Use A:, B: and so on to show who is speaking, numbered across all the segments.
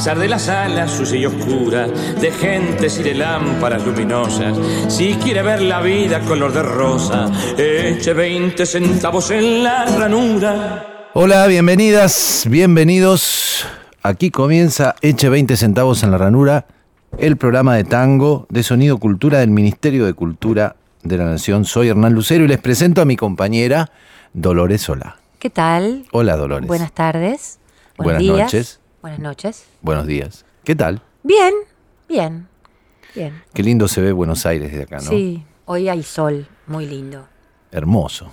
A: Pesar de las alas sucia y oscura, de gentes y de lámparas luminosas, si quiere ver la vida color de rosa, eche 20 centavos en la ranura.
B: Hola, bienvenidas, bienvenidos. Aquí comienza Eche 20 centavos en la ranura, el programa de tango de Sonido Cultura del Ministerio de Cultura de la Nación. Soy Hernán Lucero y les presento a mi compañera Dolores Solá.
C: ¿Qué tal?
B: Hola Dolores.
C: Buenas tardes.
B: Buenas
C: días.
B: noches.
C: Buenas noches.
B: Buenos días. ¿Qué tal?
C: Bien, bien, bien.
B: Qué lindo se ve Buenos Aires de acá, ¿no?
C: Sí, hoy hay sol, muy lindo,
B: Hermoso.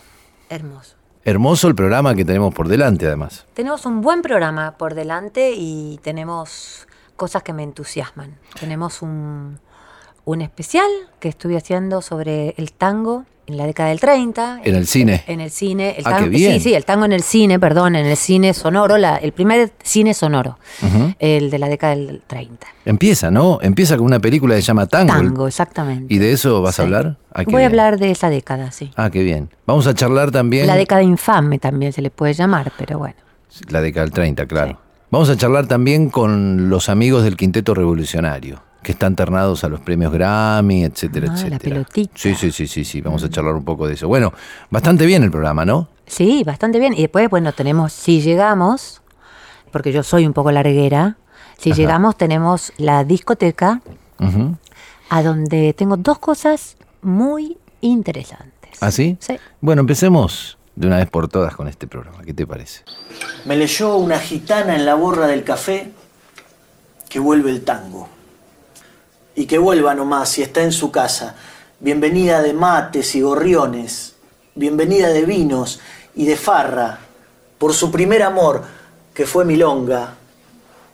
C: hermoso.
B: Hermoso el programa que tenemos por delante, además.
C: Tenemos un buen programa por delante y tenemos cosas que me entusiasman. Tenemos un, un especial que estuve haciendo sobre el tango en la década del 30.
B: En el cine.
C: En el cine. El
B: Ah,
C: tango,
B: qué bien.
C: Sí, sí, el tango en el cine, perdón, en el cine sonoro, la- el primer cine sonoro,
B: Ujú.
C: el de la década del 30.
B: Empieza, ¿no? Empieza con una película que se llama Tango.
C: Tango, exactamente.
B: ¿Y de eso vas a
C: Sí.
B: hablar? Ah, qué
C: Voy a hablar de esa década, sí.
B: Ah, qué bien. Vamos a charlar también.
C: La década infame también se le puede llamar, pero bueno.
B: La década del 30, claro.
C: Sí.
B: Vamos a charlar también con los amigos del Quinteto Revolucionario, que están ternados a los premios Grammy, etcétera,
C: Ah, la
B: etcétera.
C: pelotita.
B: Sí, sí, sí, sí, sí. Vamos a charlar un poco de eso. Bueno, bastante bien el programa, ¿no?
C: Sí, bastante bien. Y después, bueno, tenemos, si llegamos, porque yo soy un poco larguera, si
B: Ajá.
C: llegamos tenemos la discoteca, a donde tengo dos cosas muy interesantes.
B: ¿Ah, sí?
C: Sí.
B: Bueno, empecemos de una vez por todas con este programa. ¿Qué te parece?
D: Me leyó una gitana en la borra del café que vuelve el tango. Y que vuelva nomás si está en su casa. Bienvenida de mates y gorriones. Bienvenida de vinos y de farra. Por su primer amor, que fue milonga.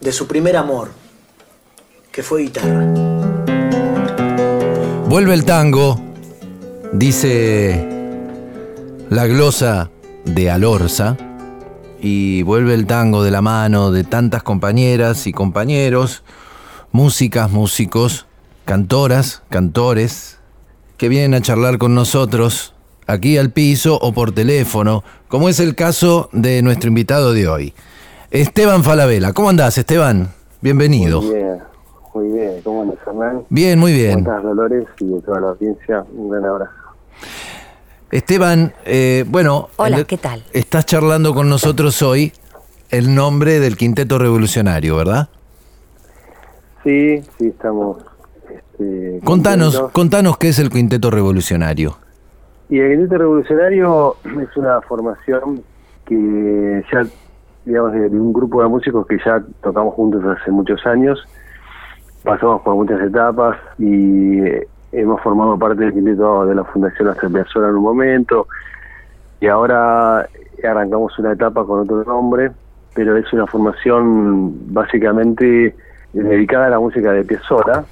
D: De su primer amor, que fue guitarra.
B: Vuelve el tango, dice la glosa de Alorza, y vuelve el tango de la mano de tantas compañeras y compañeros, músicas, músicos, cantoras, cantores, que vienen a charlar con nosotros aquí al piso o por teléfono, como es el caso de nuestro invitado de hoy, Esteban Falabella. ¿Cómo andás, Esteban? Bienvenido.
E: Muy bien, muy bien. ¿Cómo andas, Hernán?
B: Bien, muy bien.
E: ¿Cómo estás, Dolores? Y de toda la audiencia, un gran abrazo.
B: Esteban, eh, bueno,
C: Hola,
B: el-
C: ¿qué tal?
B: Estás charlando con nosotros hoy el nombre del Quinteto Revolucionario, ¿verdad?
E: Sí, sí, estamos. Este,
B: Contanos,
E: contentos.
B: contanos qué es el Quinteto Revolucionario.
E: Y el Quinteto Revolucionario es una formación que ya, digamos, de un grupo de músicos que ya tocamos juntos hace muchos años. Pasamos por muchas etapas y eh, hemos formado parte del quinteto de la Fundación Piazzolla en un momento. Y ahora arrancamos una etapa con otro nombre, pero es una formación básicamente dedicada a la música de Piazzolla,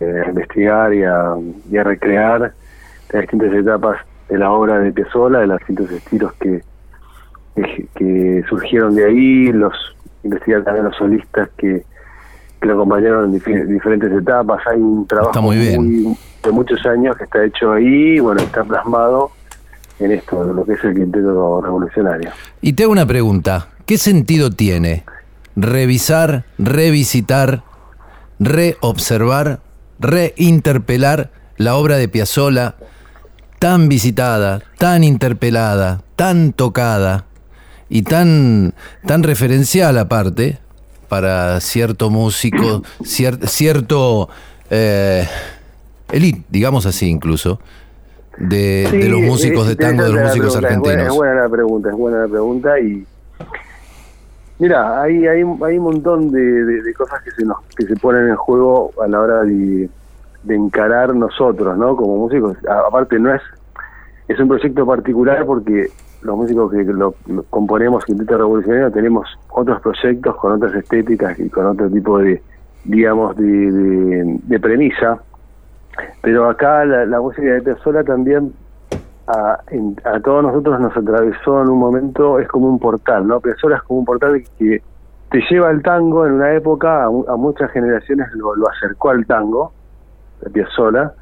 E: eh, a investigar y a, y a recrear las distintas etapas de la obra de Piazzolla, de los distintos estilos que, que, que surgieron de ahí, los investigar también los solistas que, que lo acompañaron en diferentes etapas. Hay un trabajo
B: Está muy bien.
E: de muchos años que está hecho ahí, y, bueno, está plasmado en esto, lo que es el quinteto revolucionario.
B: Y te hago una pregunta. ¿Qué sentido tiene revisar, revisitar, reobservar, reinterpelar la obra de Piazzolla tan visitada, tan interpelada, tan tocada y tan, tan referencial aparte para cierto músico, cier- cierto eh, elite, digamos así incluso, de,
E: Sí,
B: de los músicos
E: es
B: de tango, de los músicos
E: pregunta, es buena-
B: argentinos?
E: Es buena, la pregunta, es buena la pregunta y mira, hay, hay, hay un montón de, de- cosas que se nos que se ponen en juego a la hora de, de encarar nosotros, ¿no? Como músicos. Aparte no es es un proyecto particular porque los músicos que lo, lo componemos Quinteto Revolucionario tenemos otros proyectos con otras estéticas y con otro tipo de digamos de, de, de premisa pero acá la, la música de Piazzolla también a, en- a todos nosotros nos atravesó en un momento, es como un portal, ¿no? Piazzolla es como un portal que te lleva al tango en una época, a, mu- a muchas generaciones lo, acercó al tango, de Piazzolla,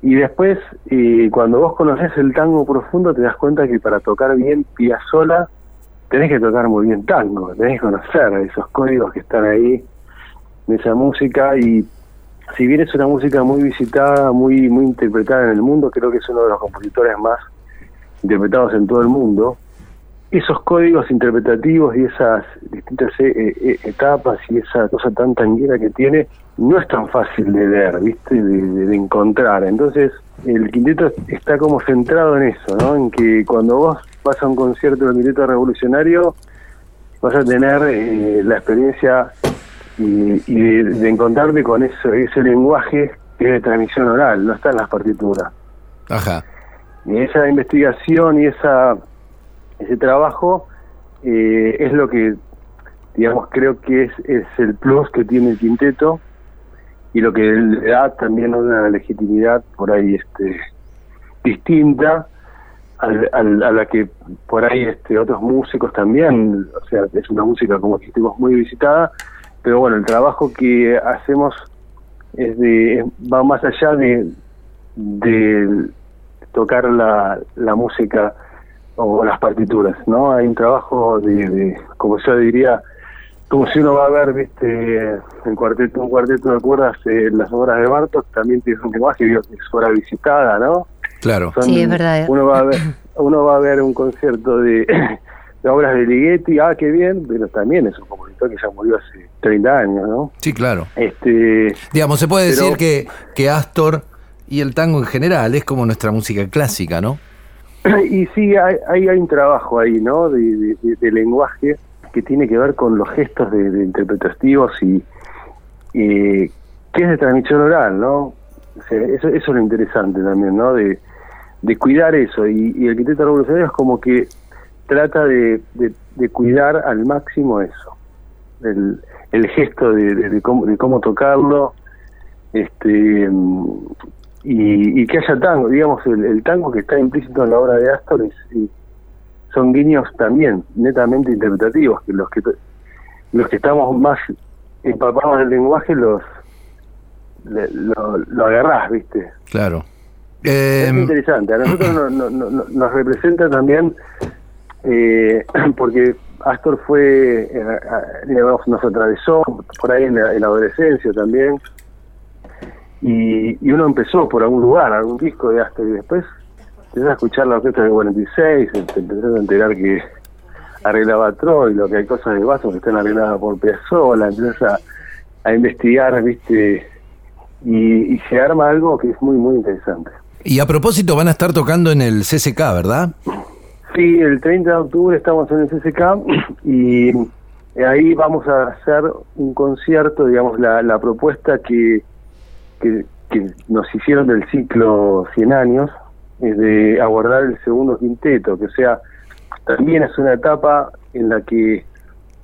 E: y después, eh, cuando vos conoces el tango profundo, te das cuenta que para tocar bien Piazzolla tenés que tocar muy bien tango, tenés que conocer esos códigos que están ahí, de esa música, y si bien es una música muy visitada, muy muy interpretada en el mundo, creo que es uno de los compositores más interpretados en todo el mundo. Esos códigos interpretativos y esas distintas eh, eh, etapas y esa cosa tan tanguera que tiene, no es tan fácil de ver, ¿viste? De, de- de encontrar. Entonces, el quinteto está como centrado en eso, ¿no? En que cuando vos vas a un concierto del quinteto revolucionario, vas a tener eh, la experiencia y, y de, de encontrarte con eso, ese lenguaje que es de transmisión oral, no está en las partituras.
B: Ajá.
E: Y esa investigación y esa ese trabajo eh, es lo que, digamos, creo que es, es el plus que tiene el quinteto y lo que le da también una legitimidad por ahí este distinta al- al- a la que por ahí este otros músicos también, o sea, es una música como dijimos muy visitada, pero bueno, el trabajo que hacemos es de es- va más allá de, de tocar la, la música o las partituras, ¿no? Hay un trabajo de, de, como yo diría, como si uno va a ver, viste, el cuarteto, un cuarteto de cuerdas, eh, las obras de Bartok también tiene un lenguaje que es hora visitada, ¿no?
B: Claro.
E: Son-
C: Sí, es verdad.
E: Uno va a ver, uno va a ver un concierto de, de obras de Ligeti, ah, qué bien, pero también es un compositor que ya murió hace 30 años, ¿no?
B: Sí, claro.
E: Este,
B: Digamos, se puede
E: Pero-
B: decir que, que Astor y el tango en general es como nuestra música clásica, ¿no?
E: y sí, hay, hay, hay un trabajo ahí, ¿no? De, de- de- de lenguaje que tiene que ver con los gestos de, de interpretativos y, que es de transmisión oral, ¿no? O sea, eso, eso es lo interesante también, ¿no? De, de cuidar eso. Y, y el quinteto revolucionario es como que trata de, de, de cuidar al máximo eso. El, el gesto de, de- cómo, de cómo tocarlo, este y, y que haya tango, digamos, el, el tango que está implícito en la obra de Astor es, y son guiños también netamente interpretativos, que los que los que estamos más empapados del lenguaje los le- lo, lo agarrás, ¿viste?
B: Claro.
E: Es
B: Eh,
E: muy interesante. A nosotros no- no- no- no- nos representa también eh, porque Astor fue, eh, digamos, nos atravesó por ahí en la, en la adolescencia también. Y, uno empezó por algún lugar, algún disco de Astor, y después empezás a escuchar la orquesta del 46, te empezás a enterar que arreglaba Troilo, que hay cosas de Basso que están arregladas por Piazzolla, empiezas a, a investigar, ¿viste? Y, y se arma algo que es muy, muy interesante.
B: y a propósito, van a estar tocando en el CCK, ¿verdad?
E: Sí, el 30 de octubre estamos en el CCK y ahí vamos a hacer un concierto, digamos, la, la propuesta que, que, que nos hicieron del ciclo 100 años, es de abordar el segundo quinteto, que o sea, también es una etapa en la que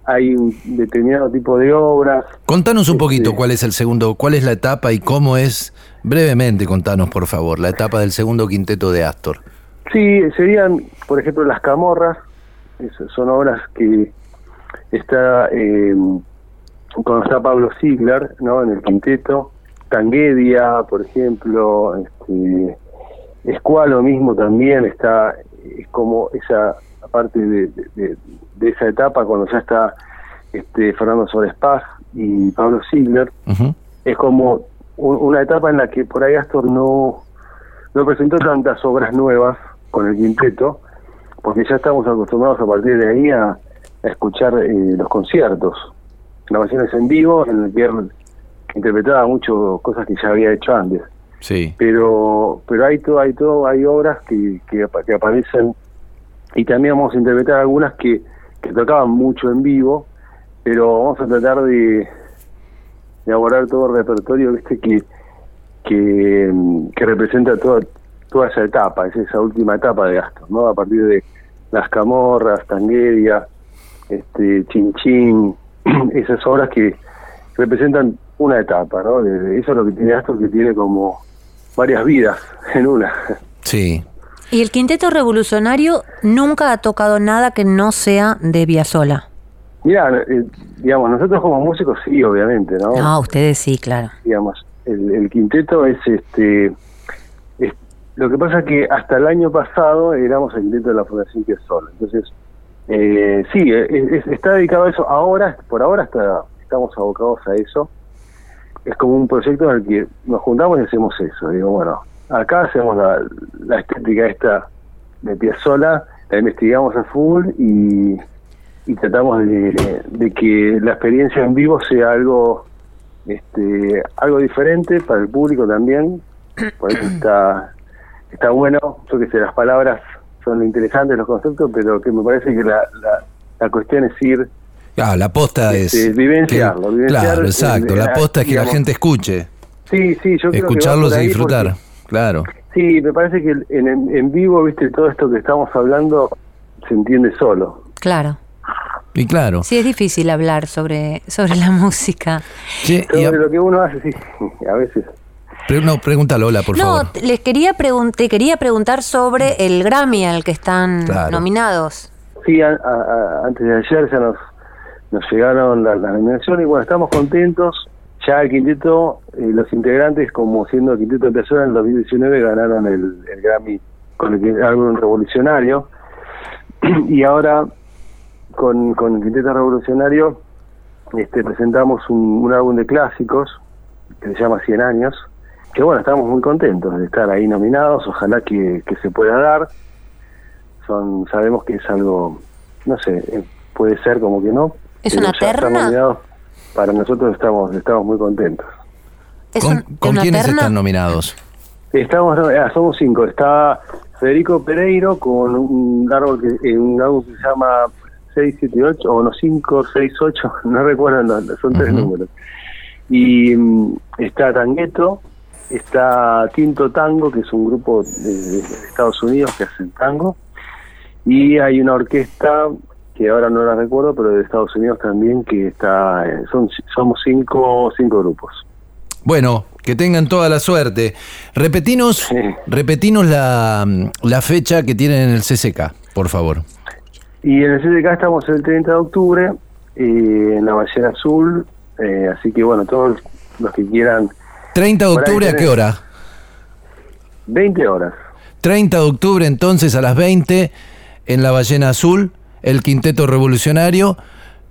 E: hay un determinado tipo de obras.
B: Contanos un poquito
E: Este-
B: cuál es el segundo, cuál es la etapa y cómo es, brevemente contanos por favor, la etapa del segundo quinteto de Astor.
E: Sí, serían, por ejemplo, Las Camorras, son obras que está eh, cuando está Pablo Ziegler, ¿no? En el quinteto, Tanguedia, por ejemplo, este, Escualo mismo también está, es como esa parte de, de- esa etapa cuando ya está este, Fernando Suárez Paz y Pablo Ziegler, es como un- una etapa en la que por ahí Astor no, no presentó tantas obras nuevas con el quinteto, porque ya estamos acostumbrados a partir de ahí a, a escuchar eh, los conciertos, grabaciones en vivo, en el que interpretaba mucho cosas que ya había hecho antes.
B: Sí.
E: pero pero hay todo hay todo hay obras que, que, que aparecen y también vamos a interpretar algunas que, que tocaban mucho en vivo pero vamos a tratar de, abordar todo el repertorio viste que que, que representa toda toda esa etapa es esa última etapa de Astor no a partir de las camorras Tangueria este Chinchín esas obras que representan una etapa no De- eso es lo que tiene Astor que tiene como varias vidas en una
B: Sí.
C: Y el quinteto revolucionario nunca ha tocado nada que no sea de Piazzolla.
E: Mira, eh, digamos, nosotros como músicos sí, obviamente, ¿no?
C: No, ustedes sí, claro.
E: Digamos, el, el quinteto es este. Lo que pasa es que hasta el año pasado éramos el quinteto de la Fundación Piazzolla. Entonces, eh, sí, es- es- está dedicado a eso. Ahora, por ahora está, estamos abocados a eso. Es como un proyecto en el que nos juntamos y hacemos eso. Digo, bueno, acá hacemos la, la estética esta de Piazzolla, la investigamos a full y, y tratamos de, de que la experiencia en vivo sea algo este algo diferente para el público también por eso está está bueno yo que sé las palabras son interesantes los conceptos pero que me parece que la, la, la cuestión es ir
B: Ah, la posta es.
E: Este, vivenciarlo,
B: que-
E: vivenciar
B: claro, exacto. La
E: la-
B: posta es que la gente escuche.
E: sí sí yo creo que
B: Escucharlos y disfrutar.
E: porque-
B: Claro.
E: sí me parece que en, en, vivo viste todo esto que estamos hablando se entiende solo
C: Claro.
B: Y claro.
C: Sí, es difícil hablar sobre, sobre la música.
B: Y a-
E: sobre lo que uno hace sí a veces
B: no, pregúntalo, Lola, por
C: no,
B: favor.
C: t- les quería, te quería preguntar sobre el Grammy al que están
B: Claro.
C: nominados.
E: Sí, a- a- a- antes de ayer ya nos, nos llegaron las la nominaciones y bueno, estamos contentos. Ya el quinteto, eh, los integrantes, como siendo el quinteto de Piazzolla en el 2019, ganaron el, el Grammy con el álbum revolucionario. y ahora, con, con el quinteto revolucionario, este, presentamos un, un álbum de clásicos que se llama 100 años. Que bueno, estamos muy contentos de estar ahí nominados. Ojalá que, que se pueda dar son sabemos que es algo no sé eh, puede ser como que no
C: ¿Es una terna?
E: nominados. para nosotros estamos estamos muy contentos
C: ¿Es
B: ¿Con,
C: un-
B: con
C: una
B: quiénes
C: terna?
B: están nominados?
E: estamos ah, somos cinco está Federico Pereiro con un árbol que eh, un álbum que se llama 678 o no 568 no recuerdo no, son tres números y mm, está Tangueto está Tinto Tango que es un grupo de, de Estados Unidos que hacen tango y hay una orquesta que ahora no la recuerdo pero de Estados Unidos también que está eh, son somos cinco cinco grupos
B: Bueno, que tengan toda la suerte. Repetinos,
E: Sí.
B: repetinos la, la fecha que tienen en el CCK, por favor.
E: y en el CDK estamos el 30 de octubre eh, en la Ballena Azul eh, así que bueno todos los que quieran
B: 30 de octubre, ¿a qué hora?
E: 20 horas
B: 30 de octubre entonces a las 20 en la Ballena Azul, el Quinteto Revolucionario,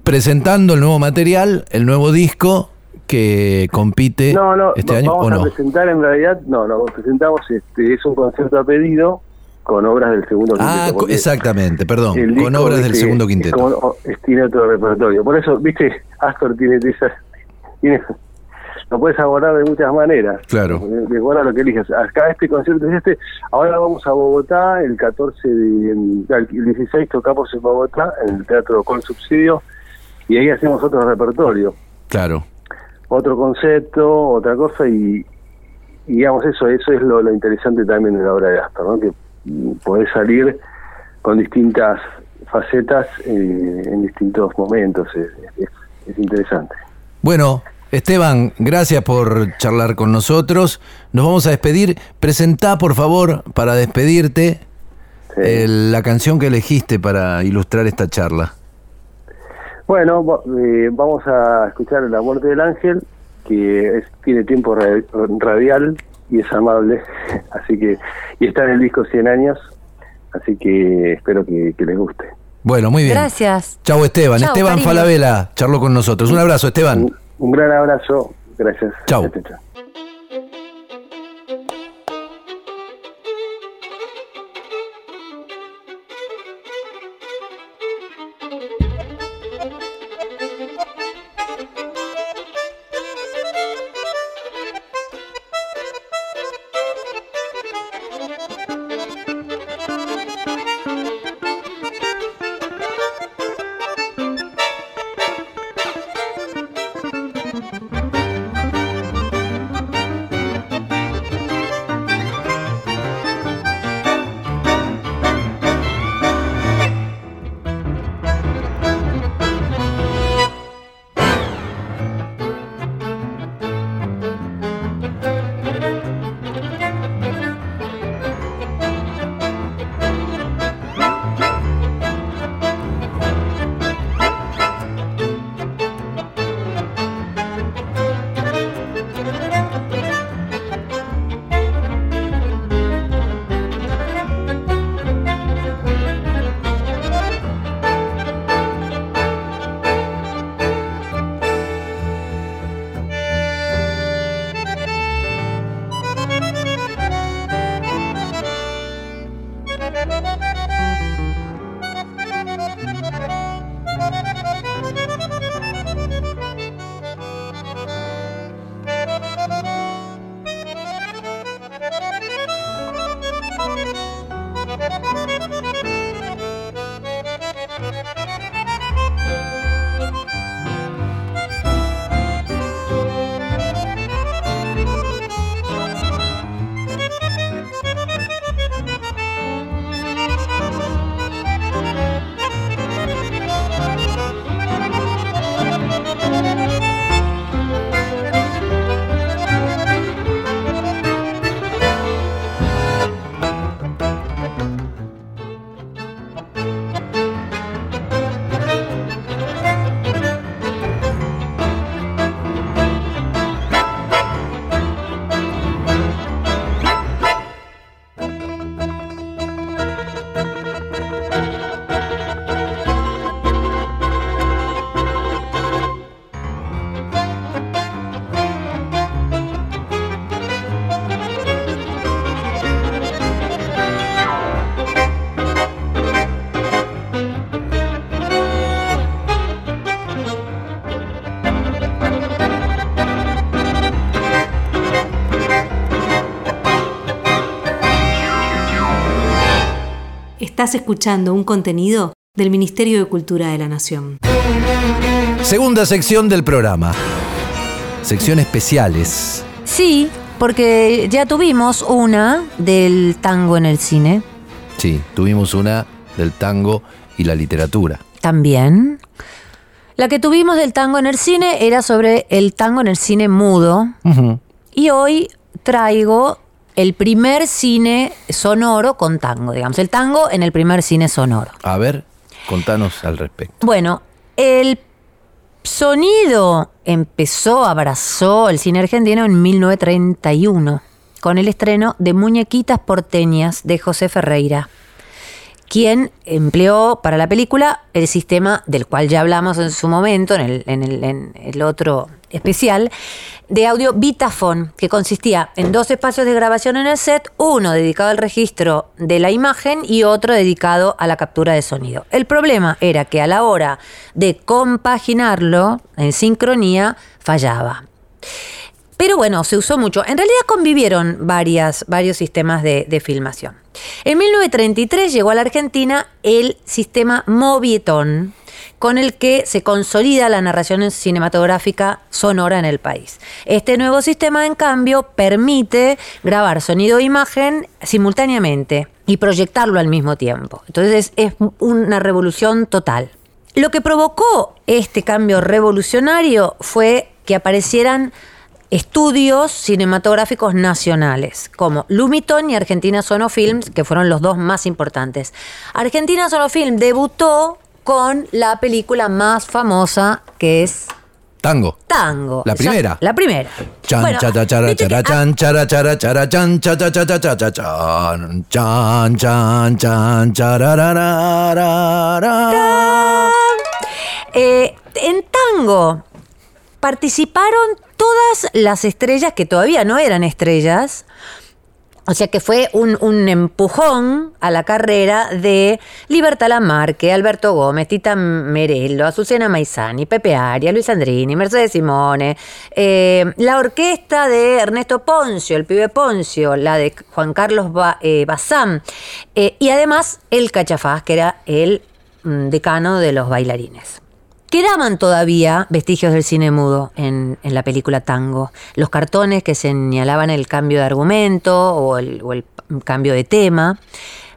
B: presentando el nuevo material, el nuevo disco que compite
E: No, no,
B: este año
E: vamos
B: o
E: a
B: no.
E: presentar en realidad, no, no, presentamos, este, es un concierto a pedido con obras del segundo
B: Ah,
E: quinteto. porque
B: exactamente, perdón, con obras del segundo
E: es
B: quinteto.
E: como- o- es- tiene otro repertorio. Por eso, viste, Astor tiene esas, tiene, lo puedes abordar de muchas maneras.
B: Claro.
E: De, acuerdo a lo que eliges. Acá este concierto es este, ahora vamos a Bogotá, el 14 de, el 16 tocamos en Bogotá, en el Teatro Con Subsidio, y ahí hacemos otro repertorio
B: Claro.
E: otro concepto, otra cosa y, y digamos eso, eso es lo, lo interesante también de la obra de Astor, ¿no? que podés salir con distintas facetas eh, en distintos momentos, es, es- es interesante.
B: Bueno, Esteban, gracias por charlar con nosotros. Nos vamos a despedir. Presentá, por favor, para despedirte,
E: Sí.
B: el- la canción que elegiste para ilustrar esta charla.
E: Bueno, eh, vamos a escuchar La muerte del ángel, que es- tiene tiempo ra- radial y es amable, así que y está en el disco 100 años, así que espero que, que les guste.
B: Bueno, muy bien.
C: Gracias.
B: Chau, Esteban.
C: Chau,
B: Esteban
C: cariño.
B: Falabella charló con nosotros. Un abrazo, Esteban.
E: Un, gran abrazo, gracias.
B: Chau.
F: Estás escuchando un contenido del Ministerio de Cultura de la Nación.
B: Segunda sección del programa. Sección especiales.
C: Sí, porque ya tuvimos una del tango en el cine.
B: Sí, tuvimos una del tango y la literatura.
C: También. La que tuvimos del tango en el cine era sobre el tango en el cine mudo. Y hoy traigo el primer cine sonoro con tango, digamos, el tango en el primer cine sonoro.
B: A ver, contanos al respecto.
C: Bueno, el sonido empezó, abrazó el cine argentino en 1931, con el estreno de Muñequitas porteñas de José Ferreira, quien empleó para la película el sistema del cual ya hablamos en su momento, en el, en el- en el otro especial, de audio Vitafone, que consistía en dos espacios de grabación en el set, uno dedicado al registro de la imagen y otro dedicado a la captura de sonido. El problema era que a la hora de compaginarlo en sincronía fallaba. Pero bueno, se usó mucho. En realidad convivieron varias, varios sistemas de, de filmación. En 1933 llegó a la Argentina el sistema Movieton, con el que se consolida la narración cinematográfica sonora en el país. Este nuevo sistema, en cambio, permite grabar sonido e imagen simultáneamente y proyectarlo al mismo tiempo. Entonces es una revolución total. Lo que provocó este cambio revolucionario fue que aparecieran estudios cinematográficos nacionales, como Lumiton y Argentina Sonofilms, que fueron los dos más importantes. Argentina Sonofilm debutó con la película más famosa, que es
B: Tango.
C: Tango.
B: La primera.
C: La primera.
B: Chan,
C: Bueno,
B: chara, chara,
C: viste que
B: chara,
C: a-
B: chan, chara, chara, chara, chan, cha, cha, cha, cha, cha, cha, chan, chan, chan, chan.
C: Eh, en tango participaron todas las estrellas que todavía no eran estrellas. O sea que fue un, un empujón a la carrera de Libertad Lamarque, Alberto Gómez, Tita Merello, Azucena Maizani, Pepe Aria, Luis Andrini, Mercedes Simone, eh, la orquesta de Ernesto Poncio, el pibe Poncio, la de Juan Carlos eh, Bazán, eh, y además el Cachafaz, que era el mm, decano de los bailarines. Quedaban todavía vestigios del cine mudo en, la película Tango. Los cartones que señalaban el cambio de argumento o el, o el cambio de tema.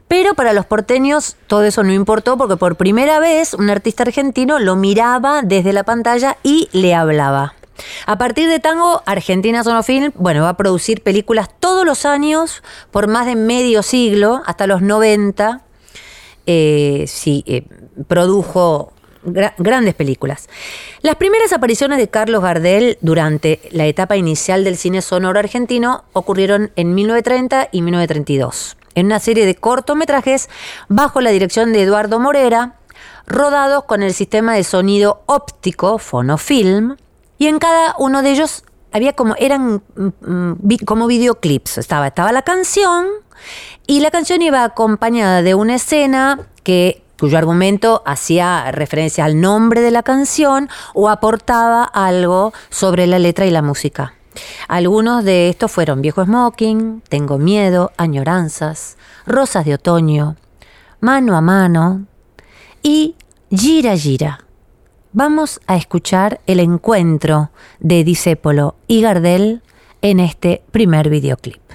C: Pero para los porteños todo eso no importó porque por primera vez un artista argentino lo miraba desde la pantalla y le hablaba. A partir de Tango, Argentina Sonofilm, bueno, va a producir películas todos los años por más de medio siglo, hasta los 90, eh, sí, eh, produjo gra- grandes películas. Las primeras apariciones de Carlos Gardel durante la etapa inicial del cine sonoro argentino ocurrieron en 1930 y 1932, en una serie de cortometrajes bajo la dirección de Eduardo Morera, rodados con el sistema de sonido óptico Fonofilm, y en cada uno de ellos había como eran mm, mm, como videoclips. Estaba, estaba la canción y la canción iba acompañada de una escena que cuyo argumento hacía referencia al nombre de la canción o aportaba algo sobre la letra y la música. Algunos de estos fueron Viejo Smoking, Tengo Miedo, Añoranzas, Rosas de Otoño, Mano a Mano y Gira Gira. Vamos a escuchar el encuentro de Disépolo y Gardel en este primer videoclip.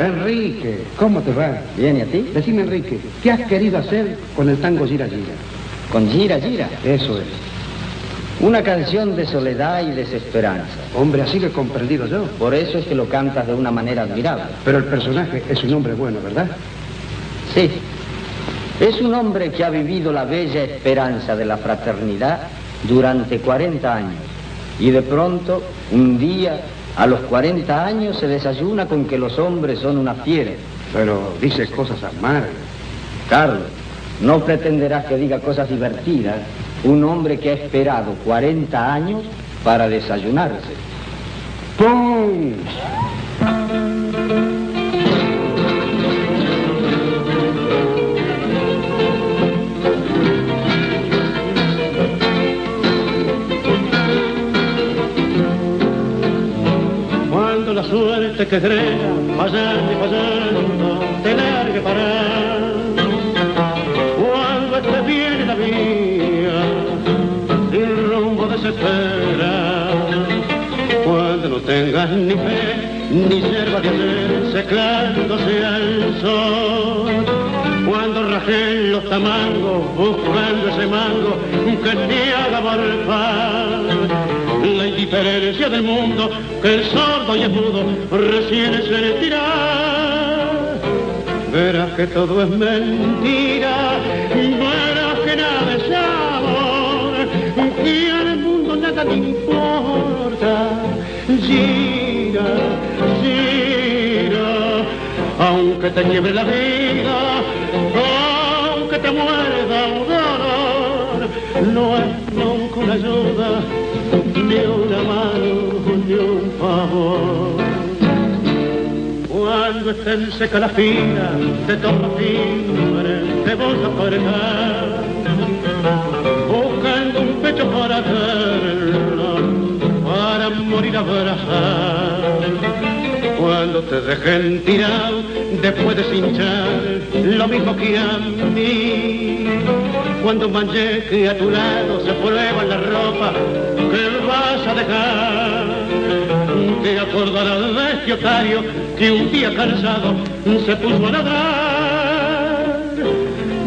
G: Enrique, ¿cómo te va?
H: Bien, ¿y a ti?
G: Decime, Enrique, ¿qué has querido hacer con el tango Gira Gira?
H: Con Gira Gira.
G: Eso es.
H: Una canción de soledad y desesperanza.
G: Hombre, así lo he comprendido yo.
H: Por eso es que lo cantas de una manera admirable.
G: Pero el personaje es un hombre bueno, ¿verdad?
H: Sí. Es un hombre que ha vivido la bella esperanza de la fraternidad durante 40 años. Y de pronto, un día, a los 40 años, se desayuna con que los hombres son una fiera.
G: Pero dice cosas amargas.
H: Carlos, no pretenderás que diga cosas divertidas un hombre que ha esperado 40 años para desayunarse.
G: ¡Pum! gente che grena, passando e passando, te larga parar. Quando este viene la vía, el rumbo desespera. Cuando no tengas ni fe, ni yerba de hacer, seclándose al sol. Los tamangos buscando ese mango que te haga morfar. La indiferencia del mundo que el sordo y el mudo recién se le tira. Verás que todo es mentira, verás que nada es amor, y al mundo nada te importa. Gira, gira, aunque te lleve la vida, no es nunca una ayuda, ni una mano, ni un favor. Cuando estén seca la fila de todo timbre, te voy a apartar, buscando un pecho para verlo, para morir abrazar. Cuando te dejen tirado, después de hinchar, lo mismo que a mí. Cuando mancheque a tu lado se prueba la ropa que vas a dejar te acordarás de este otario que un día cansado se puso a ladrar.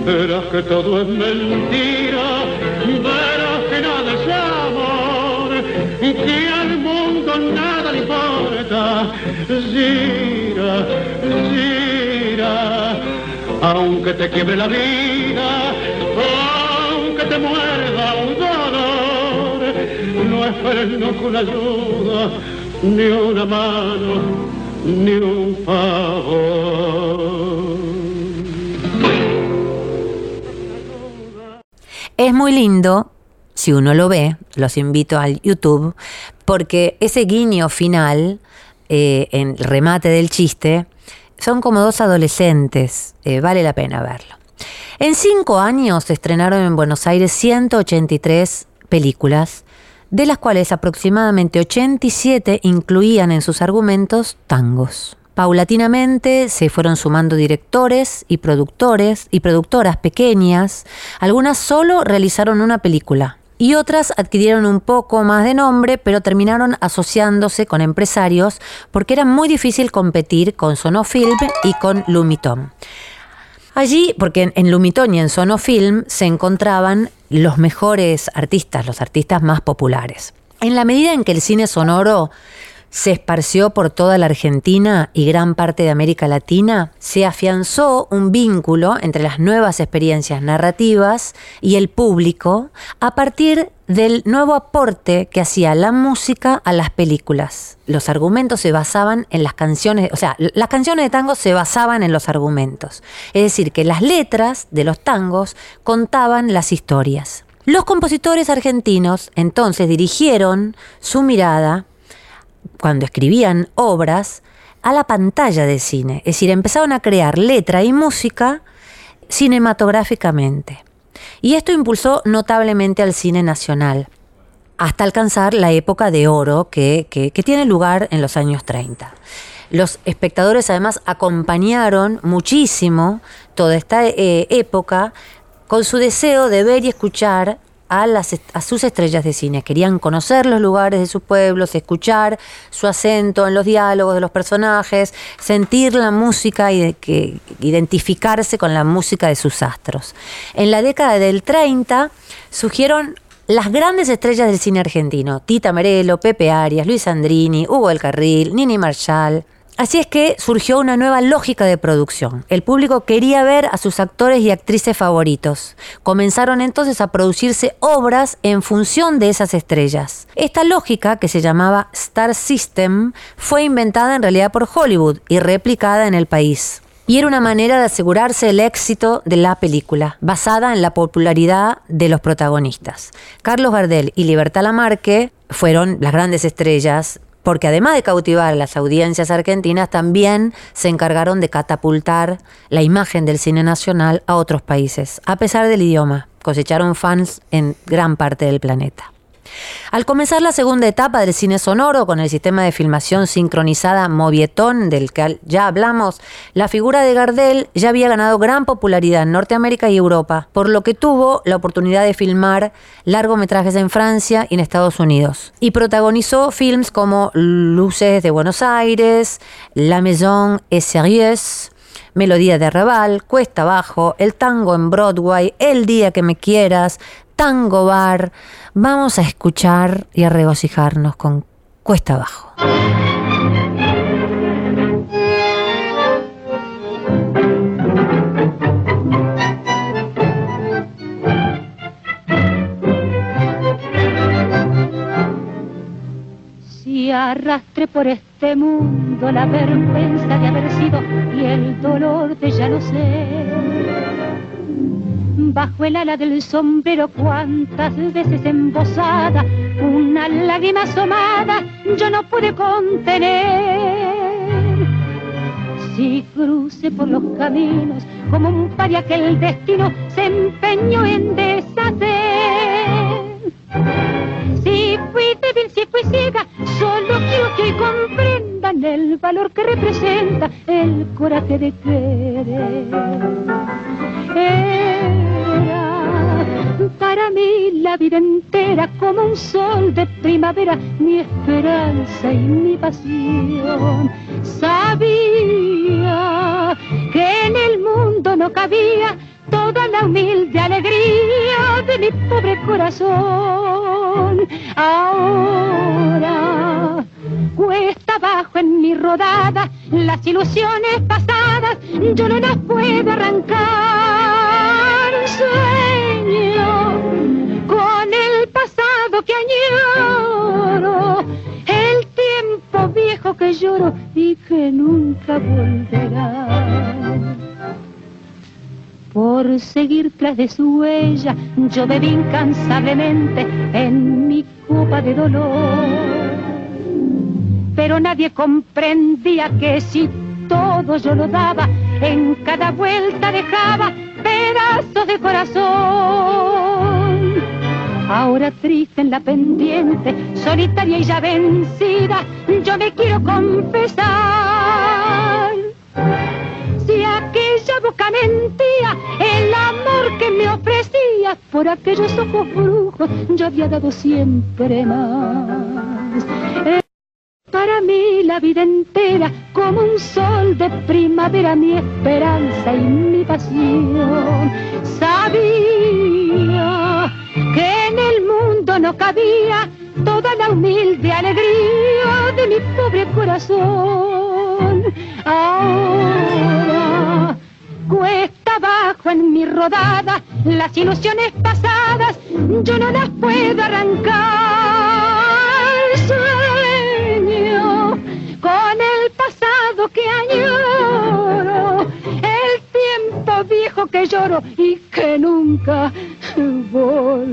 G: Verás que todo es mentira, verás que nada es amor, que al mundo nada le importa. Gira, gira, aunque te quiebre la vida, aunque te muerda un dolor, no esperes nunca una ayuda ni una mano, ni un favor.
C: Es muy lindo, si uno lo ve, los invito al YouTube, porque ese guiño final, eh, en el remate del chiste, son como dos adolescentes, eh, vale la pena verlo. En cinco años estrenaron en Buenos Aires 183 películas, de las cuales aproximadamente 87 incluían en sus argumentos tangos. Paulatinamente se fueron sumando directores y productores y productoras pequeñas, algunas solo realizaron una película y otras adquirieron un poco más de nombre, pero terminaron asociándose con empresarios porque era muy difícil competir con Sonofilm y con Lumiton. Allí, porque en, Lumiton y en Sonofilm se encontraban los mejores artistas, los artistas más populares. En la medida en que el cine sonoro se esparció por toda la Argentina y gran parte de América Latina, se afianzó un vínculo entre las nuevas experiencias narrativas y el público a partir del nuevo aporte que hacía la música a las películas. Los argumentos se basaban en las canciones, o sea, las canciones de tango se basaban en los argumentos. Es decir, que las letras de los tangos contaban las historias. Los compositores argentinos entonces dirigieron su mirada cuando escribían obras a la pantalla de cine, es decir, empezaron a crear letra y música cinematográficamente. Y esto impulsó notablemente al cine nacional, hasta alcanzar la época de oro que, tiene lugar en los años 30. Los espectadores además acompañaron muchísimo toda esta eh, época con su deseo de ver y escuchar a, las, a, sus estrellas de cine. Querían conocer los lugares de sus pueblos, escuchar su acento en los diálogos de los personajes, sentir la música y que, identificarse con la música de sus astros. En la década del 30 surgieron las grandes estrellas del cine argentino, Tita Merelo, Pepe Arias, Luis Andrini, Hugo El Carril, Nini Marshall, Así es que surgió una nueva lógica de producción. El público quería ver a sus actores y actrices favoritos. Comenzaron entonces a producirse obras en función de esas estrellas. Esta lógica, que se llamaba Star System, fue inventada en realidad por Hollywood y replicada en el país. Y era una manera de asegurarse el éxito de la película, basada en la popularidad de los protagonistas. Carlos Gardel y Libertad Lamarque fueron las grandes estrellas porque además de cautivar las audiencias argentinas, también se encargaron de catapultar la imagen del cine nacional a otros países, a pesar del idioma. Cosecharon fans en gran parte del planeta. Al comenzar la segunda etapa del cine sonoro con el sistema de filmación sincronizada Movietón, del que ya hablamos, la figura de Gardel ya había ganado gran popularidad en Norteamérica y Europa, por lo que tuvo la oportunidad de filmar largometrajes en Francia y en Estados Unidos. Y protagonizó films como Luces de Buenos Aires, La Maison est sérieuse, Melodía de Arrabal, Cuesta Abajo, El Tango en Broadway, El Día que Me Quieras, Tango Bar. Vamos a escuchar y a regocijarnos con Cuesta Abajo.
I: Si arrastre por este mundo la vergüenza de haber sido y el dolor de ya no ser bajo el ala del sombrero cuántas veces embosada, una lágrima asomada yo no pude contener. Si cruce por los caminos como un paria que el destino se empeñó en deshacer. Si fui débil, si fui ciega, solo quiero que comprendan el valor que representa el coraje de querer. Para mí la vida entera como un sol de primavera, mi esperanza y mi pasión. Sabía que en el mundo no cabía toda la humilde alegría de mi pobre corazón. Ahora cuesta abajo en mi rodada las ilusiones pasadas, yo no las puedo arrancar. Que añoro, el tiempo viejo que lloro y que nunca volverá. Por seguir tras de su huella, yo bebí incansablemente en mi copa de dolor. Pero nadie comprendía que si todo yo lo daba, en cada vuelta dejaba pedazos de corazón. Ahora triste en la pendiente, solitaria y ya vencida, yo me quiero confesar. Si aquella boca mentía, el amor que me ofrecía por aquellos ojos brujos, yo había dado siempre más. Para mí la vida entera como un sol de primavera, mi esperanza y mi pasión. Sabía que en el mundo no cabía toda la humilde alegría de mi pobre corazón. Ahora cuesta abajo en mi rodada las ilusiones pasadas, yo no las puedo arrancar que añoro, el tiempo viejo que lloro y que nunca volverá.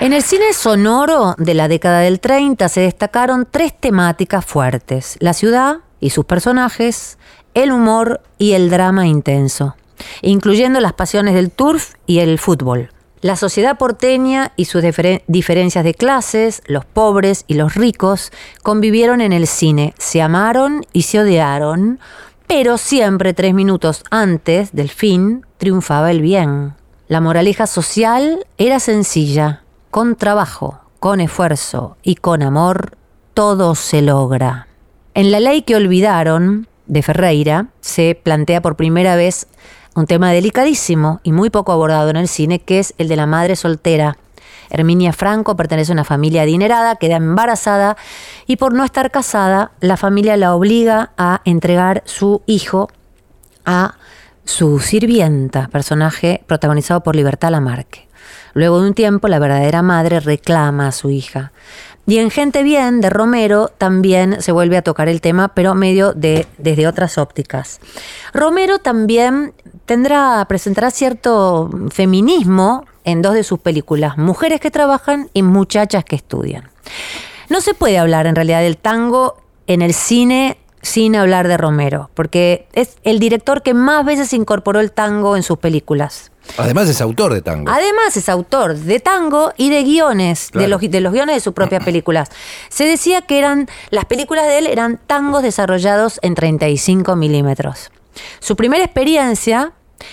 C: En el cine sonoro de la década del 30 se destacaron tres temáticas fuertes, la ciudad y sus personajes, el humor y el drama intenso incluyendo las pasiones del turf y el fútbol. La sociedad porteña y sus diferencias de clases, los pobres y los ricos, convivieron en el cine, se amaron y se odiaron, pero siempre tres minutos antes del fin triunfaba el bien. La moraleja social era sencilla, con trabajo, con esfuerzo y con amor, todo se logra. En la ley que olvidaron, de Ferreira, se plantea por primera vez un tema delicadísimo y muy poco abordado en el cine, que es el de la madre soltera. Herminia Franco pertenece a una familia adinerada, queda embarazada y por no estar casada, la familia la obliga a entregar su hijo a su sirvienta, personaje protagonizado por Libertad Lamarque. Luego de un tiempo, la verdadera madre reclama a su hija. Y en Gente Bien de Romero también se vuelve a tocar el tema, pero medio de, desde otras ópticas. Romero también tendrá, presentará cierto feminismo en dos de sus películas, Mujeres que trabajan y Muchachas que estudian. No se puede hablar en realidad del tango en el cine sin hablar de Romero, porque es el director que más veces incorporó el tango en sus películas.
B: Además es autor de tango.
C: Además es autor de tango y de guiones, de, los, de los guiones de sus propias películas. Se decía que eran, las películas de él eran tangos desarrollados en 35 milímetros. Su primera experiencia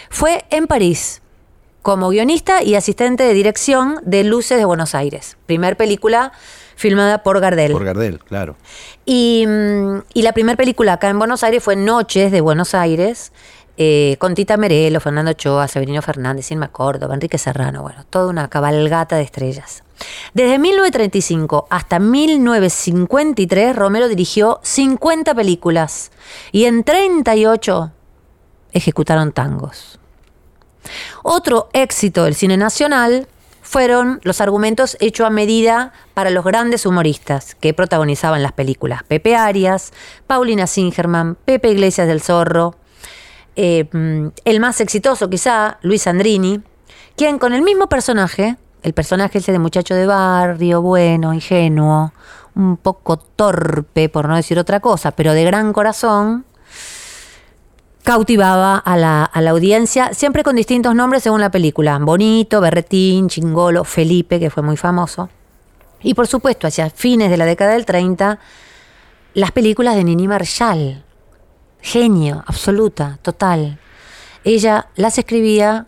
C: fue en París, como guionista y asistente de dirección de Luces de Buenos Aires. Primer película filmada por Gardel.
B: Por Gardel, claro.
C: Y, mm, y la primera película acá en Buenos Aires fue Noches de Buenos Aires, eh, con Tita Merelo, Fernando Ochoa, Severino Fernández, Silma Córdoba, Enrique Serrano, bueno, toda una cabalgata de estrellas. Desde 1935 hasta 1953, Romero dirigió 50 películas y en 38 ejecutaron tangos. Otro éxito del cine nacional fueron los argumentos hechos a medida para los grandes humoristas que protagonizaban las películas. Pepe Arias, Paulina Singerman, Pepe Iglesias del Zorro, eh, el más exitoso quizá, Luis Andrini, quien con el mismo personaje, el personaje ese de muchacho de barrio, bueno, ingenuo, un poco torpe, por no decir otra cosa, pero de gran corazón, cautivaba a la, a la audiencia, siempre con distintos nombres según la película. Bonito, Berretín, Chingolo, Felipe, que fue muy famoso. Y por supuesto, hacia fines de la década del 30, las películas de Nini Marshall. Genio, absoluta, total. Ella las escribía,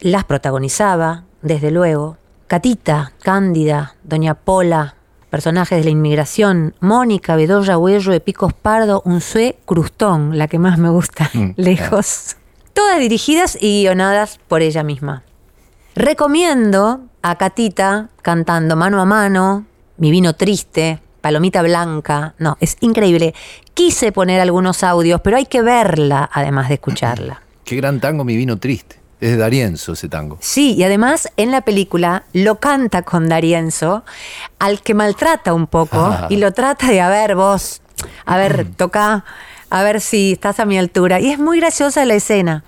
C: las protagonizaba, desde luego. Catita, Cándida, Doña Pola, personajes de la inmigración, Mónica, Bedoya, Huello, de Picos Pardo, Unzué, Crustón, la que más me gusta, lejos. Todas dirigidas y guionadas por ella misma. Recomiendo a Catita cantando mano a mano, Mi vino triste, Palomita Blanca. No, es increíble. Quise poner algunos audios, pero hay que verla además de escucharla.
B: Qué gran tango, mi vino triste. Es de Darienzo ese tango.
C: Sí, y además en la película lo canta con Darienzo, al que maltrata un poco
B: Ah.
C: y lo trata de, a ver, vos, a ver, toca, a ver si estás a mi altura. Y es muy graciosa la escena.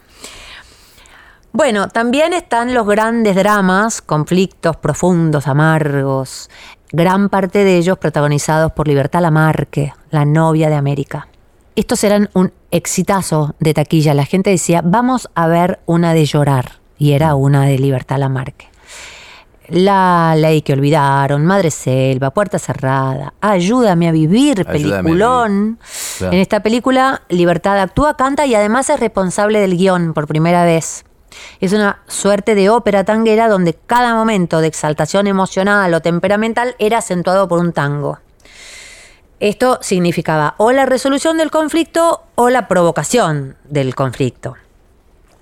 C: Bueno, también están los grandes dramas, conflictos profundos, amargos, gran parte de ellos protagonizados por Libertad Lamarque, la novia de América. Estos eran un exitazo de taquilla. La gente decía, vamos a ver una de llorar. Y era una de Libertad Lamarque. La ley que olvidaron, Madre Selva, Puerta Cerrada, Ayúdame a vivir,
B: Ayúdame a
C: peliculón.
B: Claro.
C: En esta película, Libertad actúa, canta y además es responsable del guion por primera vez. Es una suerte de ópera tanguera donde cada momento de exaltación emocional o temperamental era acentuado por un tango. Esto significaba o la resolución del conflicto o la provocación del conflicto,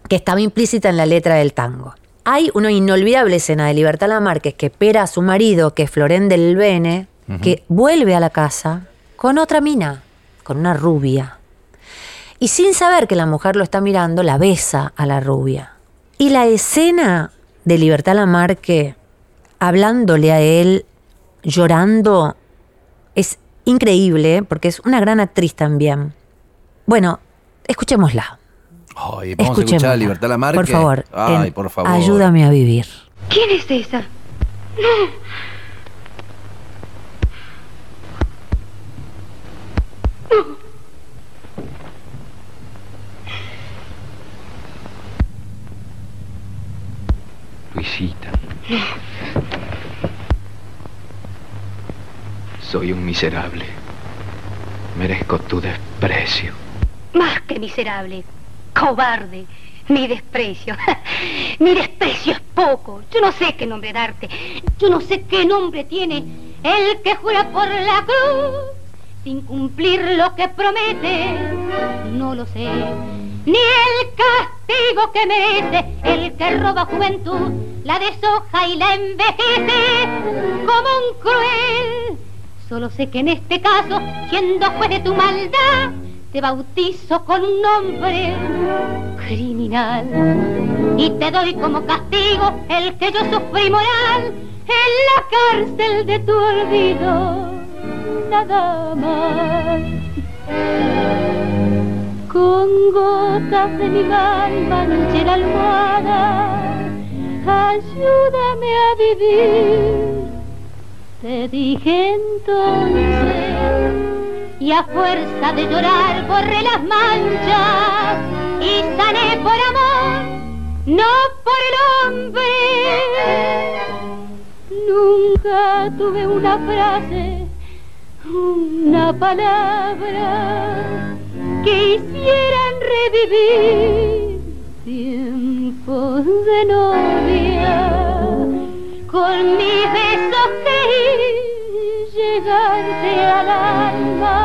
C: que estaba implícita en la letra del tango. Hay una inolvidable escena de Libertad Lamarque que espera a su marido, que es Florén del Bene, que vuelve a la casa con otra mina, con una rubia. Y sin saber que la mujer lo está mirando, la besa a la rubia. Y la escena de Libertad Lamarque hablándole a él, llorando, es increíble, porque es una gran actriz también. Bueno, escuchémosla.
B: Ay, vamos a escuchar a. Libertad Lamarque.
C: Por favor,
B: Ay,
C: en
B: por favor.
C: Ayúdame a vivir.
J: ¿Quién es esa?
K: Luisita. Soy un miserable. Merezco tu desprecio.
J: Más que miserable, cobarde, mi desprecio. mi desprecio es poco. Yo no sé qué nombre darte. Yo no sé qué nombre tiene el que jura por la cruz sin cumplir lo que promete. No lo sé. Ni el castigo que merece el que roba juventud, la deshoja y la envejece como un cruel. Solo sé que en este caso, siendo juez de tu maldad, te bautizo con un nombre criminal. Y te doy como castigo el que yo sufrí moral en la cárcel de tu olvido. Nada más. Con gotas de mi mal manché la almohada. Ayúdame a vivir. Te dije entonces y a fuerza de llorar borré las manchas y sané por amor, no por el hombre. Nunca tuve una frase, una palabra que hicieran revivir tiempos de novia. Con mis besos creí llegarte al alma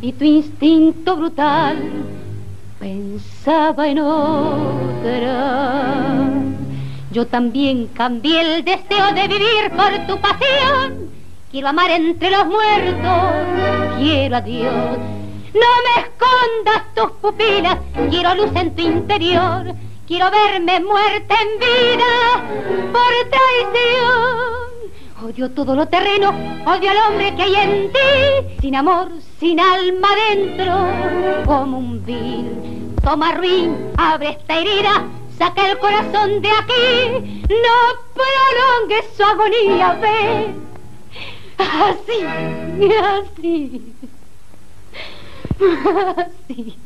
J: y tu instinto brutal pensaba en otra. Yo también cambié el deseo de vivir por tu pasión. Quiero amar entre los muertos, quiero a Dios. No me escondas tus pupilas, quiero luz en tu interior. Quiero verme muerta en vida por traición. Odio todo lo terreno, odio al hombre que hay en ti, sin amor, sin alma dentro, como un vil. Toma ruin, abre esta herida, saca el corazón de aquí, no prolongues su agonía, ve. Así, así, así.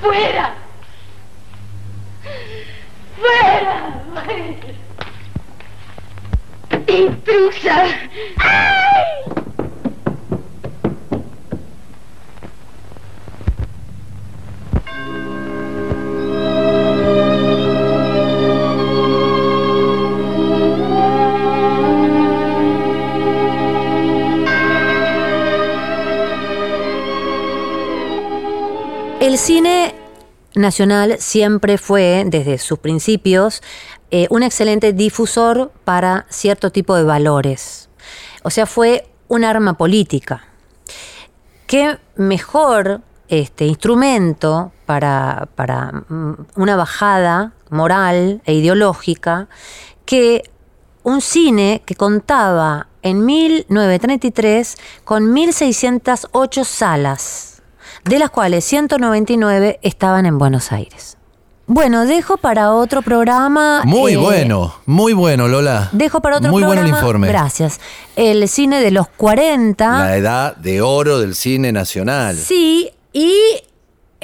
J: ¡Fuera! ¡Fuera! ¡Fuera!
C: El cine nacional siempre fue, desde sus principios, eh, un excelente difusor para cierto tipo de valores. O sea, fue un arma política. ¿Qué mejor este, instrumento para, para mm, una bajada moral e ideológica que un cine que contaba en 1933 con 1.608 salas? de las cuales 199 estaban en Buenos Aires. Bueno, dejo para otro programa.
B: Muy
C: eh,
B: bueno, muy bueno, Lola.
C: Dejo para otro
B: Muy
C: programa.
B: bueno el informe.
C: Gracias. El cine de los 40.
B: La edad de oro del cine nacional.
C: Sí, y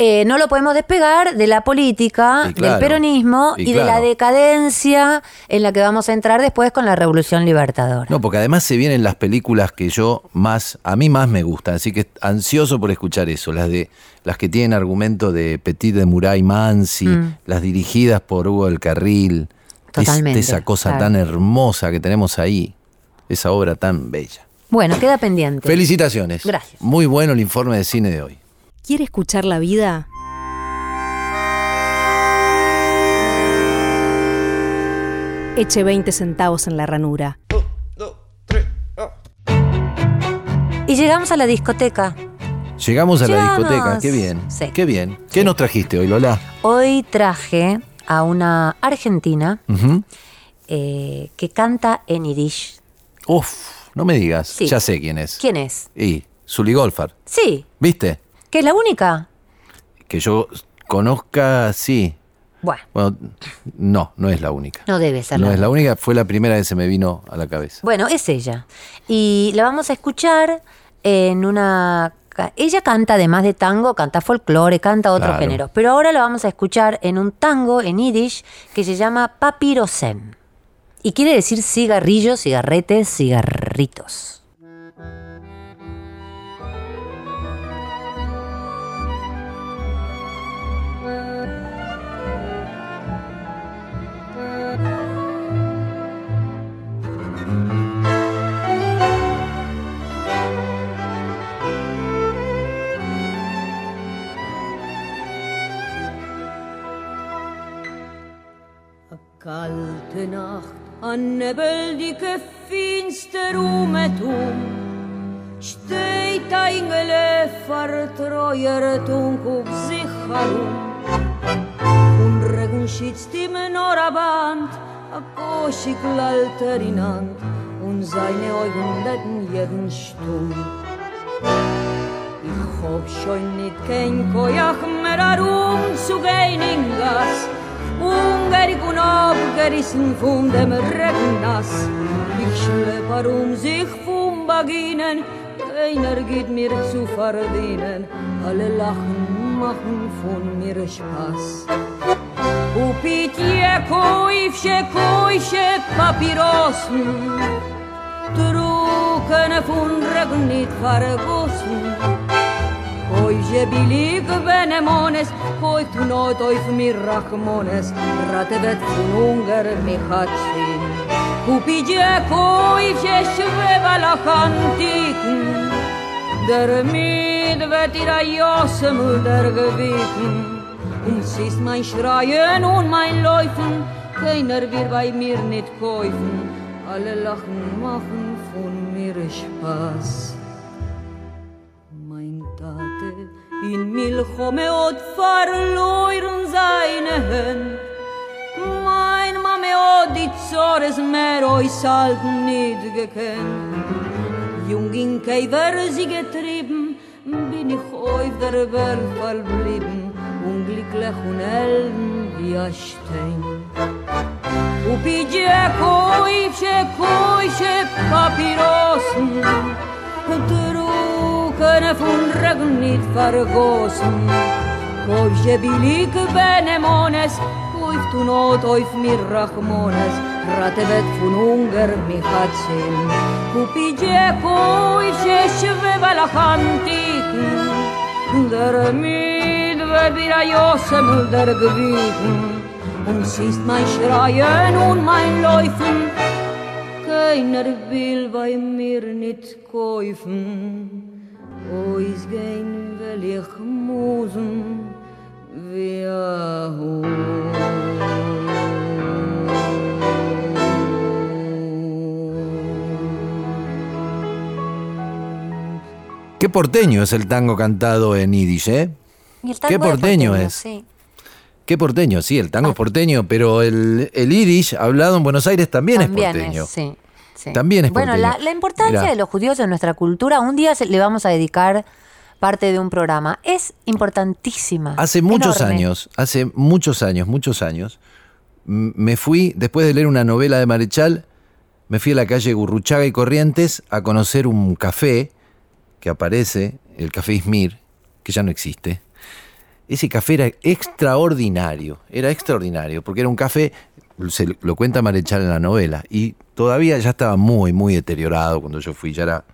C: eh, no lo podemos despegar de la política,
B: Y claro,
C: del peronismo
B: y
C: y, de la decadencia en la que vamos a entrar después con la Revolución Libertadora.
B: No, porque además se vienen las películas que yo más, a mí más me gustan, así que ansioso por escuchar eso, las de las que tienen argumento de Petit de Muray Mansi,
C: Mm.
B: las dirigidas por Hugo del Carril, Es-
C: Totalmente,
B: esa cosa
C: claro.
B: tan hermosa que tenemos ahí, esa obra tan bella.
C: Bueno, queda pendiente.
B: Felicitaciones.
C: Gracias.
B: Muy bueno el informe de cine de hoy.
F: ¿Quiere escuchar la vida? Eche 20 centavos en la ranura.
C: Y llegamos a la discoteca.
B: Llegamos a la
C: Llegamos.
B: discoteca, qué bien.
C: Sí.
B: Qué bien. ¿Qué nos trajiste hoy, Lola?
C: Hoy traje a una argentina
B: Ujú.
C: eh, que canta en Yiddish.
B: Uf, no me digas.
C: Sí.
B: Ya sé quién es.
C: ¿Quién es?
B: Y Zully Golfar.
C: Sí,
B: ¿Viste?
C: Que es la única.
B: Que yo conozca, sí.
C: Bueno,
B: Bueno, no, no es la única.
C: no debe ser
B: No
C: la
B: es la única, fue la primera que se me vino a la cabeza.
C: Bueno, es ella. Y la vamos a escuchar en una... Ella canta además de tango, canta folclore, canta otros
B: Claro.
C: géneros. Pero ahora la vamos a escuchar en un tango en yiddish que se llama Papirosem. Y quiere decir cigarrillos, cigarretes, cigarritos.
L: Kalte Nacht, an Nebel, die um Rume um, steht ein Gelöffer, treuer Tunk guck sich herum. Und Regen schützt ihm nur a Band, a Koschig lalter in Hand, und seine Augen letten jeden Stuhl. Ich hoff schon nicht kein Kojach mehr a Ruhe, abgerissen von dem Regennass. Ich schlepp herum sich vom Baginen, keiner geht mir zu verdienen, alle lachen, machen von mir Spaß. Upitje koivše, koivše papirosen, Trukene von Regen vergossen. oi je bilig venemones hoy tu no toy mir rahmones rate vet hunger mi hatsi kupi je koi je shve valakanti der mit vet ira yos mu der gvit un um sis mein schreien un mein laufen keiner wir bei mir nit koyfen. alle lachen machen von mir spaß. In Milchome hat verloren seine Hände, mein Mame hat die Zores mehr euch alten nicht gekannt. Jung in Keiver sie getrieben, bin ich auf der Welt verblieben, unglücklich und elend wie ein Stein. Upidje koivše, koivše papirosen, Trukene von Regen nicht vergossen. Koivše billig benemones, koiv tu not auf mir Rachmones, Ratevet von Unger mich hat zehn. Upidje koivše šveva lachantiken, Der Midwet wieder Josem der Gewichen, und siehst mein Schreien und mein Läufen, keiner will bei mir nicht kaufen.
B: Qué porteño es el tango cantado en Yiddish, ¿eh?
C: Y el tango
B: Qué porteño es.
C: Sí.
B: Qué porteño, sí, el
C: Ah.
B: tango es porteño, pero el, el Yiddish hablado en Buenos Aires también,
C: También
B: es porteño.
C: es, sí, sí.
B: También es
C: Bueno, la, la importancia
B: Mirá.
C: de los judíos en nuestra cultura, un día se- le vamos a dedicar parte de un programa. Es importantísima.
B: Hace muchos años, hace muchos años, muchos años, me fui, después de leer una novela de Marechal, me fui a la calle Gurruchaga y Corrientes a conocer un café que aparece, el Café Ismir, que ya no existe. Ese café era extraordinario, era extraordinario, porque era un café, se lo cuenta Marechal en la novela, y todavía ya estaba muy, muy deteriorado cuando yo fui, ya era,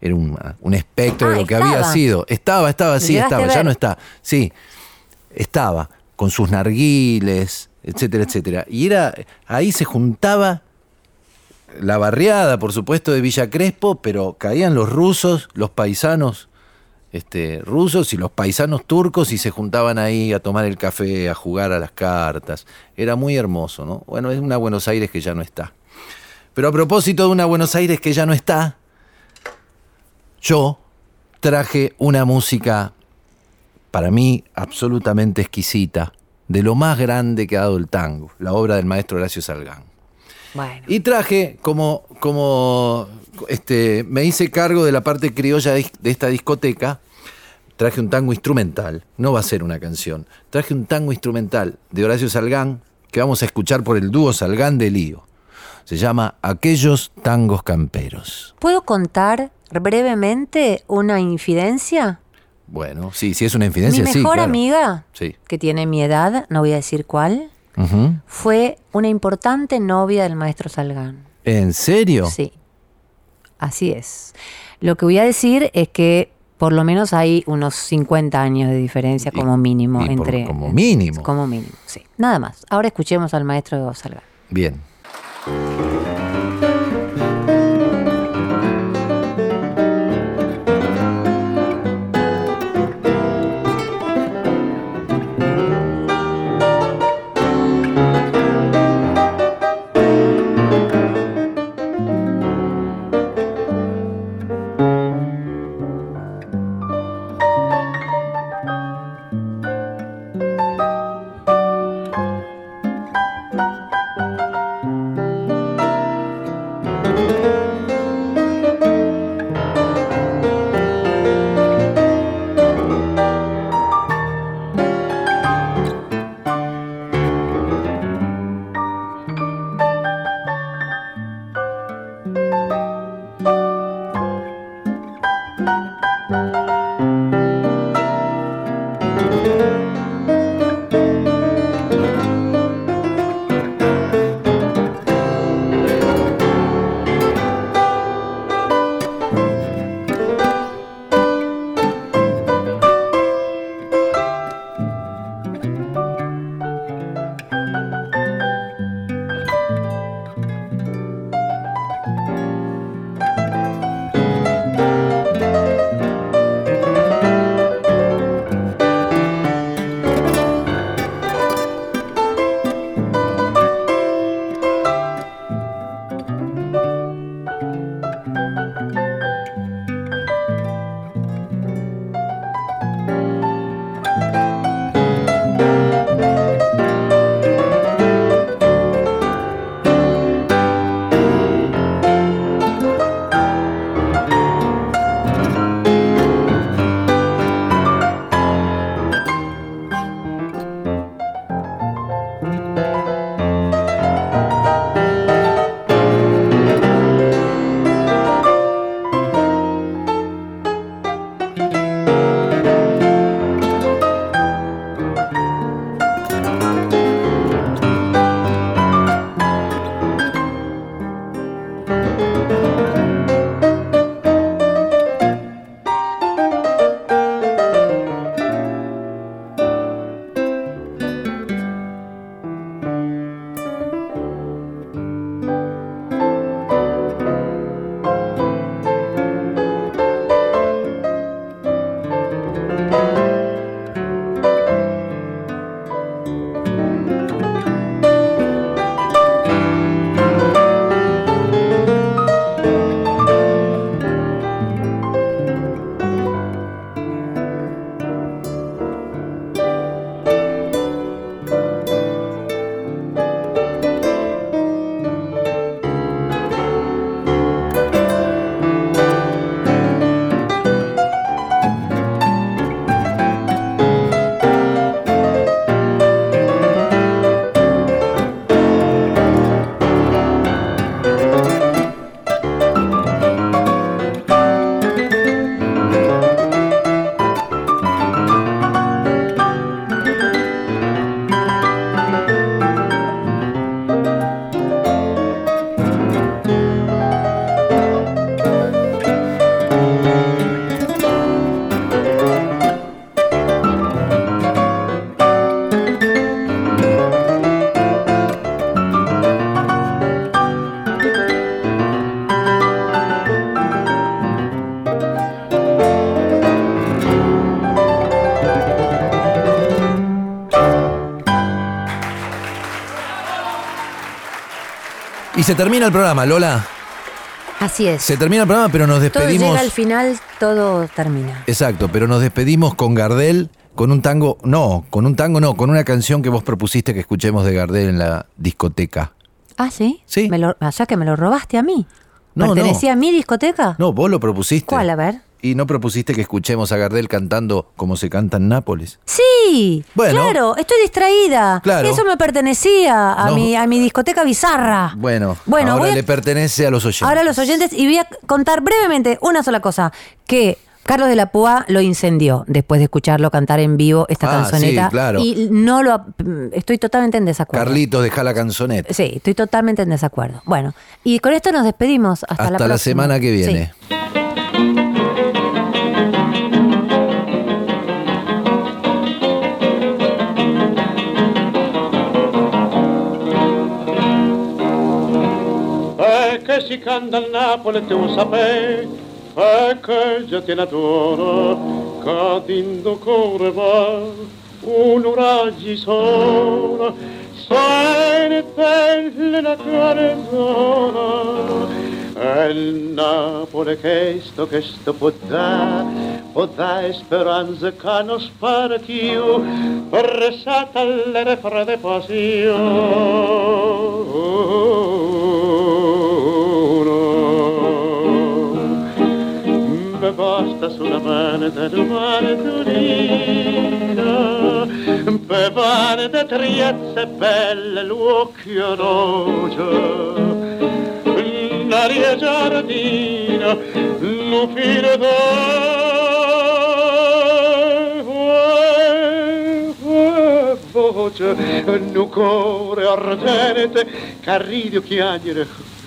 B: era un, un espectro
C: Ah,
B: de lo que había sido. Estaba, estaba,
C: ¿Lo
B: sí, estaba, ya no está. Sí, estaba, con sus narguiles, etcétera, etcétera. Y era, ahí se juntaba la barriada, por supuesto, de Villa Crespo, pero caían los rusos, los paisanos este, rusos y los paisanos turcos y se juntaban ahí a tomar el café, a jugar a las cartas. Era muy hermoso, ¿no? Bueno, es una Buenos Aires que ya no está. Pero a propósito de una Buenos Aires que ya no está, yo traje una música para mí absolutamente exquisita, de lo más grande que ha dado el tango, la obra del maestro Horacio Salgán.
C: Bueno,
B: Y traje como, como este, me hice cargo de la parte criolla de, de esta discoteca, traje un tango instrumental, no va a ser una canción, traje un tango instrumental de Horacio Salgán que vamos a escuchar por el dúo Salgán de Lío. Se llama Aquellos Tangos Camperos.
C: ¿puedo contar brevemente una infidencia?
B: Bueno, sí, si es una infidencia,
C: Mi
B: sí.
C: mejor
B: claro.
C: amiga,
B: Sí.
C: que tiene mi edad, no voy a decir cuál, fue una importante novia del maestro Salgán.
B: ¿En serio?
C: Sí, así es. Lo que voy a decir es que por lo menos hay unos 50 años de diferencia como mínimo
B: y
C: entre...
B: como mínimo.
C: Como mínimo, sí. Nada más. Ahora escuchemos al maestro Salgán.
B: Bien. Se termina el programa, Lola.
C: Así es.
B: Se termina el programa, pero nos
C: todo
B: despedimos.
C: llega al final, todo termina.
B: Exacto, pero nos despedimos con Gardel, con un tango, no, con un tango no, con una canción que vos propusiste que escuchemos de Gardel en la discoteca.
C: Ah, ¿sí?
B: Sí.
C: Me lo, o sea que me lo robaste a mí.
B: No,
C: ¿Pertenecía a mi discoteca?
B: No, vos lo propusiste.
C: ¿Cuál? A ver.
B: ¿Y no propusiste que escuchemos a Gardel cantando como se canta en Nápoles?
C: Sí,
B: Bueno.
C: claro, estoy distraída.
B: Claro.
C: Eso me pertenecía a,
B: No.
C: mi, a mi discoteca bizarra.
B: Bueno,
C: Bueno,
B: ahora
C: a-
B: le pertenece a los oyentes.
C: Ahora los oyentes, y voy a contar brevemente una sola cosa, que Carlos de la Púa lo incendió después de escucharlo cantar en vivo esta
B: Ah,
C: canzoneta.
B: sí, claro.
C: Y no lo... Estoy totalmente en desacuerdo.
B: Carlitos, deja la canzoneta.
C: Sí, estoy totalmente en desacuerdo. Bueno, y con esto nos despedimos. Hasta,
B: Hasta
C: la
B: la,
C: próxima.
B: semana que viene.
C: Sí.
G: messicano dal Napoli tu sapei e che io ti adoro cadendo cuore va un raggio sono sente la tua ragione e il Napoli che sto che sto può dare o dai speranze che non spartiu per satellere di passione Basta sulla da domani turina Per mano da triezze belle l'occhio rosa L'aria giardina non fino da voce un cuore ardente che ride chiacchiere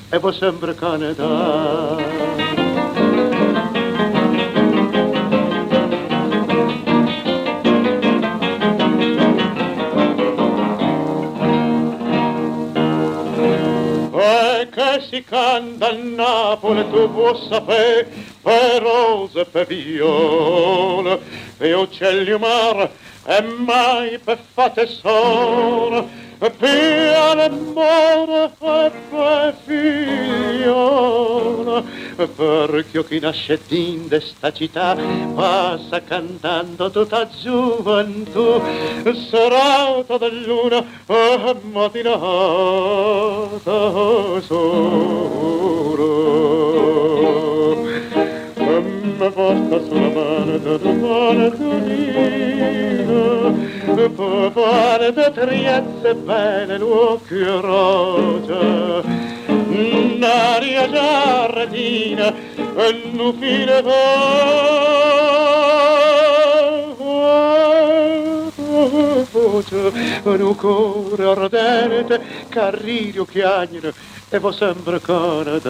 G: e può sempre canetare canta Napoli tu vuoi sapere per rose per viola e uccelli mare e mai per fate sola piano amore per figliola perché chi nasce in questa città passa cantando tutta gioventù. Serata del luna e mattinata solo me basta sulla mano da domani turina per fare da triezze bene l'occhio rosa un'aria giardina e non fine voce un cuore ardente ride chiagnere e va sempre Canada